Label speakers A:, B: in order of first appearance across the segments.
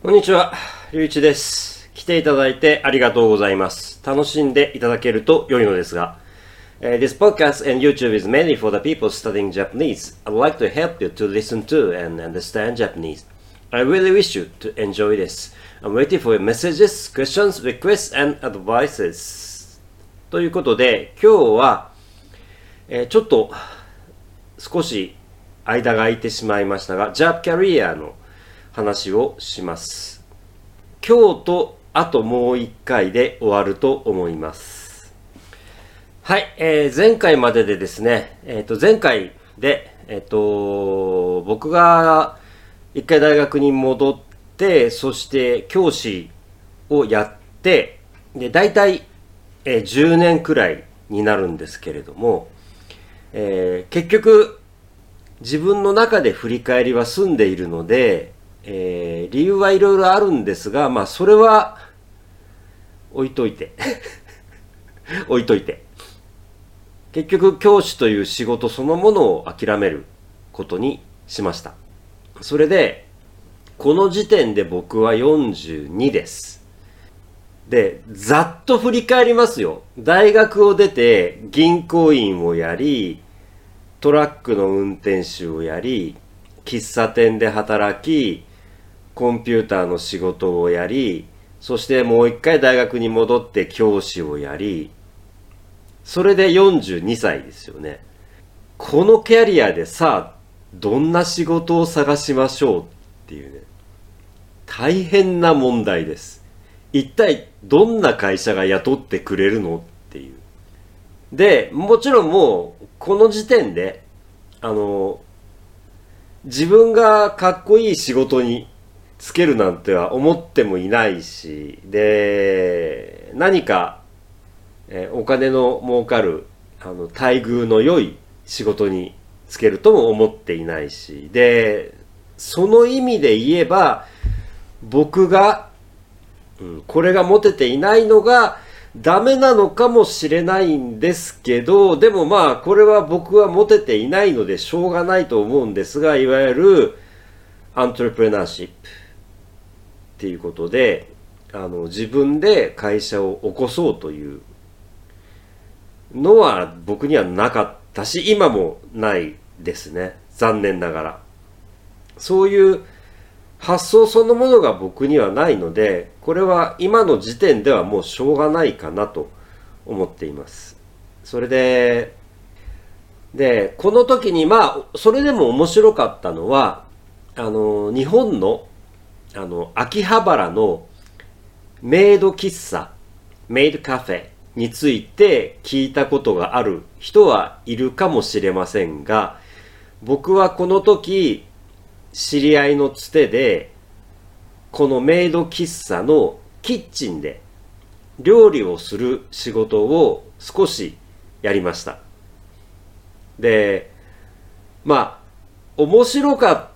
A: こんにちは、りゅういちです。来ていただいてありがとうございます。楽しんでいただけると良いのですが、uh, This podcast and YouTube is mainly for the people studying Japanese. I'd like to help you to listen to and understand Japanese. I really wish you to enjoy this. I'm waiting for your messages, questions, requests, and advices. ということで、今日は、えーちょっと少し間が空いてしまいましたが、Jap Career の話をします。今日とあともう一回で終わると思います。はい、えー前回まででですね、えっ、と、前回で、えっ、と、僕が一回大学に戻って、そして教師をやって、で、大体、えー10年くらいになるんですけれども、えー結局、自分の中で振り返りは済んでいるので、えー理由はいろいろあるんですが、まあ、それは置いといて。置いといて。結局、教師という仕事そのものを諦めることにしました。それで、この時点で僕は42です。で、ざっと振り返りますよ。大学を出て銀行員をやり、トラックの運転手をやり、喫茶店で働き、コンピューターの仕事をやり、そしてもう一回大学に戻って教師をやり、それで42歳ですよね。このキャリアでさあ、どんな仕事を探しましょうっていうね。大変な問題です。一体どんな会社が雇ってくれるのっていう。で、もちろんもう、この時点で、あの、自分がかっこいい仕事につけるなんては思ってもいないし、で、何か、えーお金の儲かる、あの、待遇の良い仕事につけるとも思っていないし、で、その意味で言えば、僕が、うん、これが持てていないのがダメなのかもしれないんですけど、でもまあ、これは僕は持てていないのでしょうがないと思うんですが、いわゆる、アントレプレナーシップっていうことで、あの、自分で会社を起こそうというのは僕にはなかったし、今もないですね。残念ながら。そういう発想そのものが僕にはないので、これは今の時点ではもうしょうがないかなと思っています。それで、で、この時にまあ、それでも面白かったのは、あの、日本の、あの、秋葉原のメイド喫茶、メイドカフェについて聞いたことがある人はいるかもしれませんが、僕はこの時、知り合いのつてで、このメイド喫茶のキッチンで料理をする仕事を少しやりました。で、まあ、面白かっ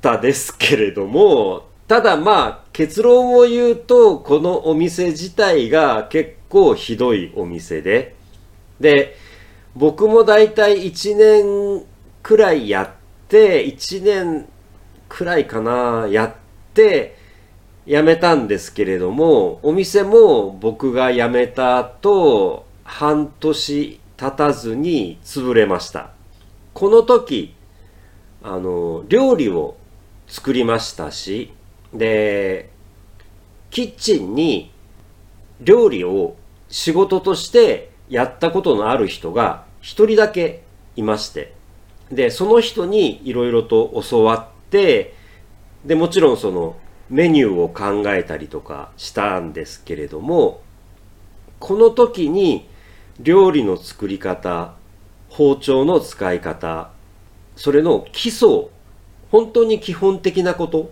A: たですけれども、ただまあ、結論を言うと、このお店自体が結構ひどいお店で、で、僕もだいたい1年くらいやって、1年くらいかな、やって、辞めたんですけれども、お店も僕が辞めた後、半年経たずに潰れました。この時、あの、料理を作りましたし、で、キッチンに料理を仕事としてやったことのある人が一人だけいまして、で、その人にいろいろと教わって、で、もちろんそのメニューを考えたりとかしたんですけれども、この時に料理の作り方、包丁の使い方、それの基礎、本当に基本的なこと、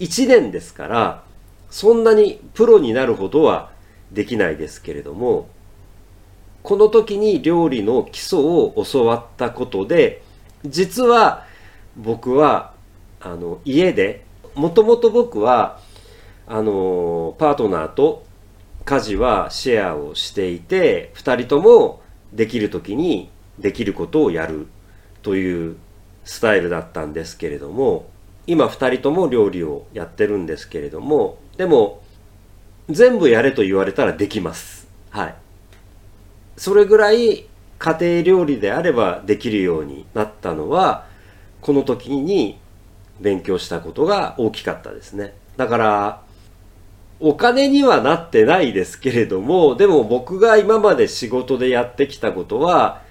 A: 1年ですから、そんなにプロになるほどはできないですけれども、この時に料理の基礎を教わったことで、実は僕は、あの、家で、もともと僕は、あの、パートナーと家事はシェアをしていて、二人ともできる時にできることをやるというスタイルだったんですけれども、今2人とも料理をやってるんですけれどもでも全部やれと言われたらできます。はい。それぐらい家庭料理であればできるようになったのはこの時に勉強したことが大きかったですね。だからお金にはなってないですけれどもでも僕が今まで仕事でやってきたことは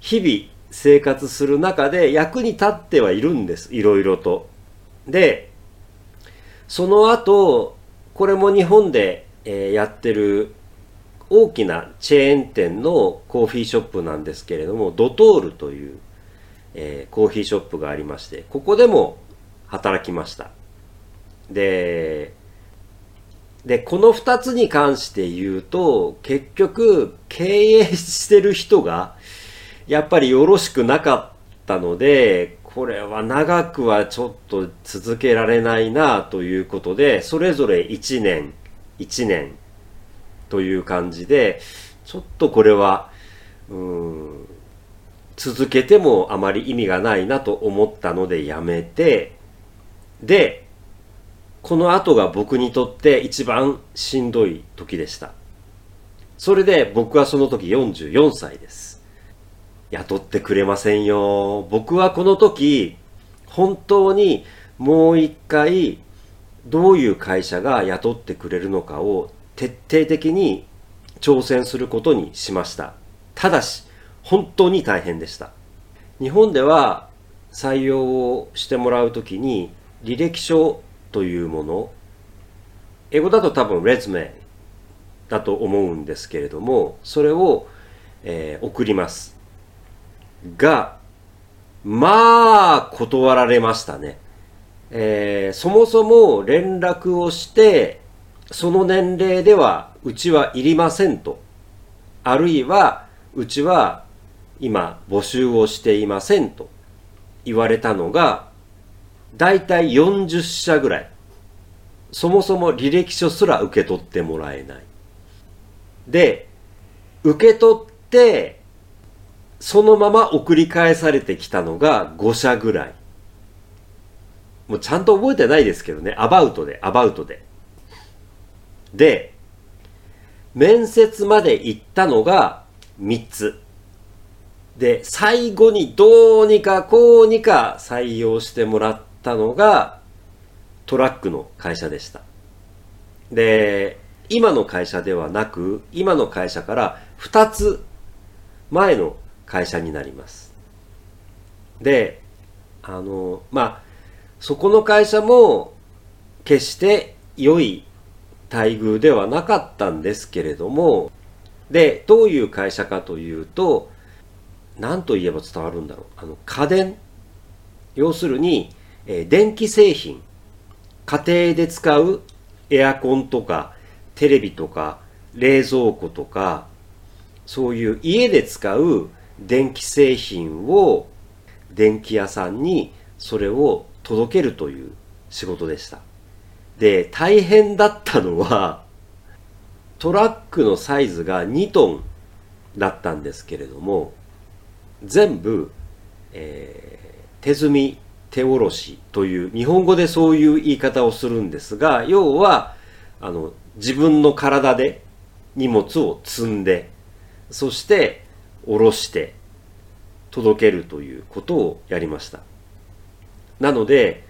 A: 日々生活する中で役に立ってはいるんです。いろいろと。で、その後、これも日本で、え、やってる大きなチェーン店のコーヒーショップなんですけれども、ドトールという、え、コーヒーショップがありまして、ここでも働きました。で、で、この二つに関して言うと、結局、経営してる人が、やっぱりよろしくなかったので、これは長くはちょっと続けられないなということで、それぞれ1年、1年という感じで、ちょっとこれは、うん、続けてもあまり意味がないなと思ったのでやめて、で、この後が僕にとって一番しんどい時でした。それで僕はその時44歳です。雇ってくれませんよ。僕はこの時、本当にもう一回、どういう会社が雇ってくれるのかを徹底的に挑戦することにしました。ただし、本当に大変でした。日本では採用をしてもらうときに履歴書というもの、英語だと多分レズメだと思うんですけれども、それを、えー、送ります。が、まあ、断られましたね。えー、そもそも連絡をして、その年齢ではうちはいりませんと。あるいは、うちは今募集をしていませんと言われたのが、だいたい40社ぐらい。そもそも履歴書すら受け取ってもらえない。で、受け取って、そのまま送り返されてきたのが5社ぐらい。もうちゃんと覚えてないですけどね。アバウトで、アバウトで。で、面接まで行ったのが3つ。で、最後にどうにかこうにか採用してもらったのがトラックの会社でした。で、今の会社ではなく、今の会社から2つ前の会社になります。で、あの、まあ、そこの会社も決して良い待遇ではなかったんですけれども、で、どういう会社かというと、何と言えば伝わるんだろう。あの、家電。要するに、えー、電気製品。家庭で使うエアコンとか、テレビとか、冷蔵庫とか、そういう家で使う電気製品を電気屋さんにそれを届けるという仕事でした。で、大変だったのは、トラックのサイズが2トンだったんですけれども、全部、えー、手積み手下ろしという、日本語でそういう言い方をするんですが、要は、あの、自分の体で荷物を積んで、そして下ろして届けるということをやりました。なので、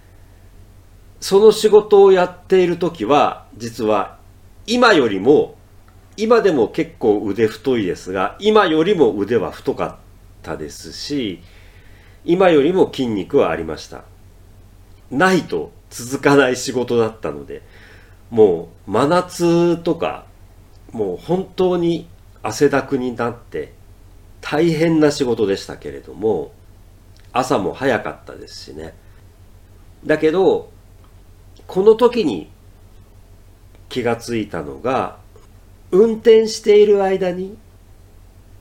A: その仕事をやっている時は、実は今よりも、今でも結構腕太いですが、今よりも腕は太かったですし、今よりも筋肉はありました。ないと続かない仕事だったので、もう真夏とか、もう本当に汗だくになって大変な仕事でしたけれども、朝も早かったですしね。だけど、この時に気がついたのが、運転している間に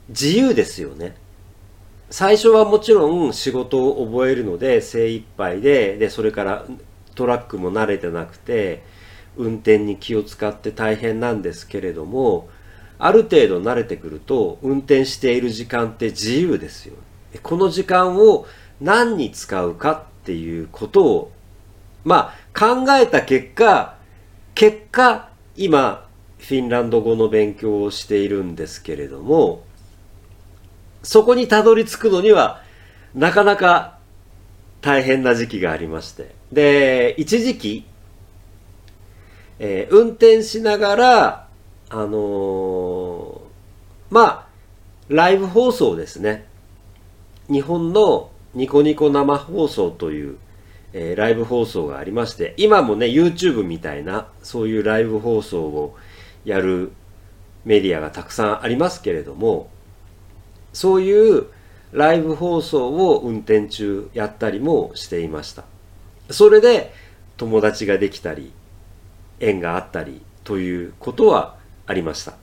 A: 自由ですよね。最初はもちろん仕事を覚えるので精一杯で、で、それからトラックも慣れてなくて、運転に気を使って大変なんですけれども、ある程度慣れてくると運転している時間って自由ですよ。この時間を何に使うかっていうことを、まあ考えた結果、結果、今、フィンランド語の勉強をしているんですけれども、そこにたどり着くのには、なかなか大変な時期がありまして。で、一時期、えー、運転しながら、あのー、まあ、ライブ放送ですね。日本のニコニコ生放送という、えー、ライブ放送がありまして、今もね、YouTube みたいな、そういうライブ放送をやるメディアがたくさんありますけれども、そういうライブ放送を運転中やったりもしていました。それで友達ができたり、縁があったりということはありました。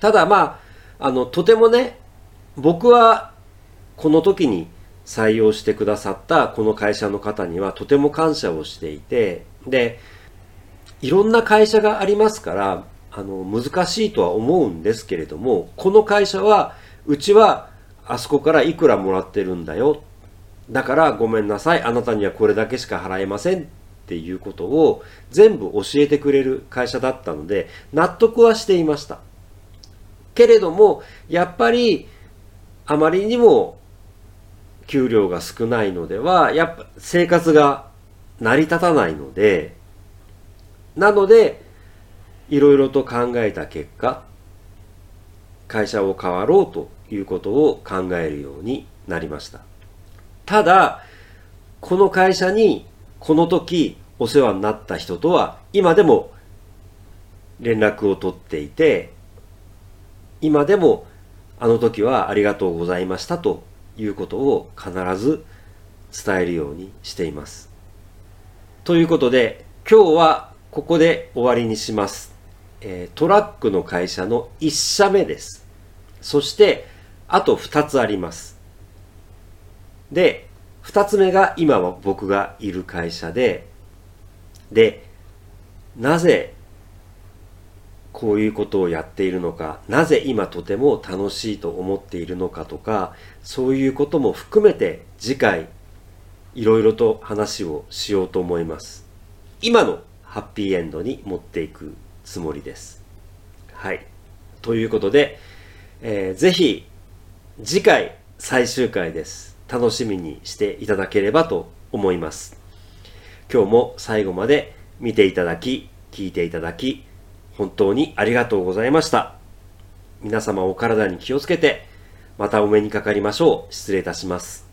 A: ただまあ、あの、とてもね、僕はこの時に採用してくださったこの会社の方にはとても感謝をしていて、で、いろんな会社がありますから、あの、難しいとは思うんですけれども、この会社は、うちはあそこからいくらもらってるんだよ。だからごめんなさい。あなたにはこれだけしか払えませんっていうことを全部教えてくれる会社だったので、納得はしていました。けれども、やっぱり、あまりにも給料が少ないのでは、やっぱ生活が成り立たないので、なので、いろいろと考えた結果、会社を変わろうということを考えるようになりました。ただ、この会社にこの時お世話になった人とは今でも連絡を取っていて、今でもあの時はありがとうございましたということを必ず伝えるようにしています。ということで今日はここで終わりにします。えトラックの会社の1社目です。そして、あと2つあります。で、2つ目が今は僕がいる会社で、で、なぜこういうことをやっているのか、なぜ今とても楽しいと思っているのかとか、そういうことも含めて次回いろいろと話をしようと思います。今のハッピーエンドに持っていくつもりです。はい。ということで、えー、ぜひ次回最終回です。楽しみにしていただければと思います。今日も最後まで見ていただき、聞いていただき、本当にありがとうございました。皆様お体に気をつけて、またお目にかかりましょう。失礼いたします。